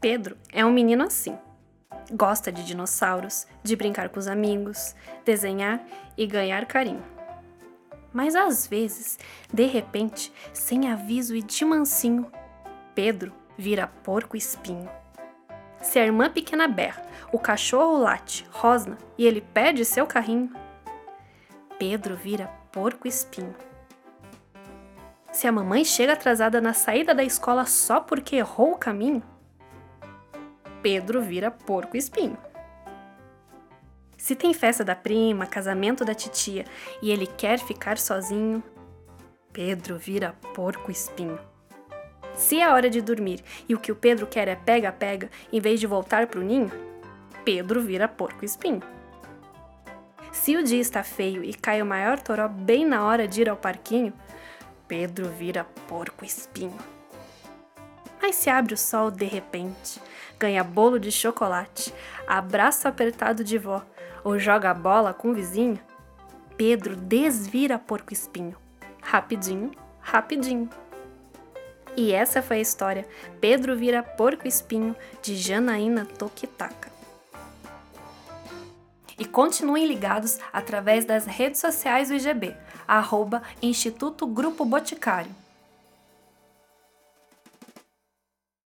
Pedro é um menino assim. Gosta de dinossauros, de brincar com os amigos, desenhar e ganhar carinho. Mas às vezes, de repente, sem aviso e de mansinho, Pedro vira porco espinho. Se a irmã pequena berra, o cachorro late, rosna e ele perde seu carrinho, Pedro vira porco espinho. Se a mamãe chega atrasada na saída da escola só porque errou o caminho, Pedro vira porco espinho. Se tem festa da prima, casamento da titia e ele quer ficar sozinho, Pedro vira porco espinho. Se é hora de dormir e o que o Pedro quer é pega-pega em vez de voltar pro ninho, Pedro vira porco espinho. Se o dia está feio e cai o maior toró bem na hora de ir ao parquinho, Pedro vira porco espinho. Mas se abre o sol de repente, ganha bolo de chocolate, abraço apertado de vó ou joga bola com o vizinho, Pedro desvira porco espinho. Rapidinho, rapidinho. E essa foi a história Pedro vira porco espinho de Janaína Tokitaka. E continuem ligados através das redes sociais do IGB, arroba Instituto Grupo Boticário.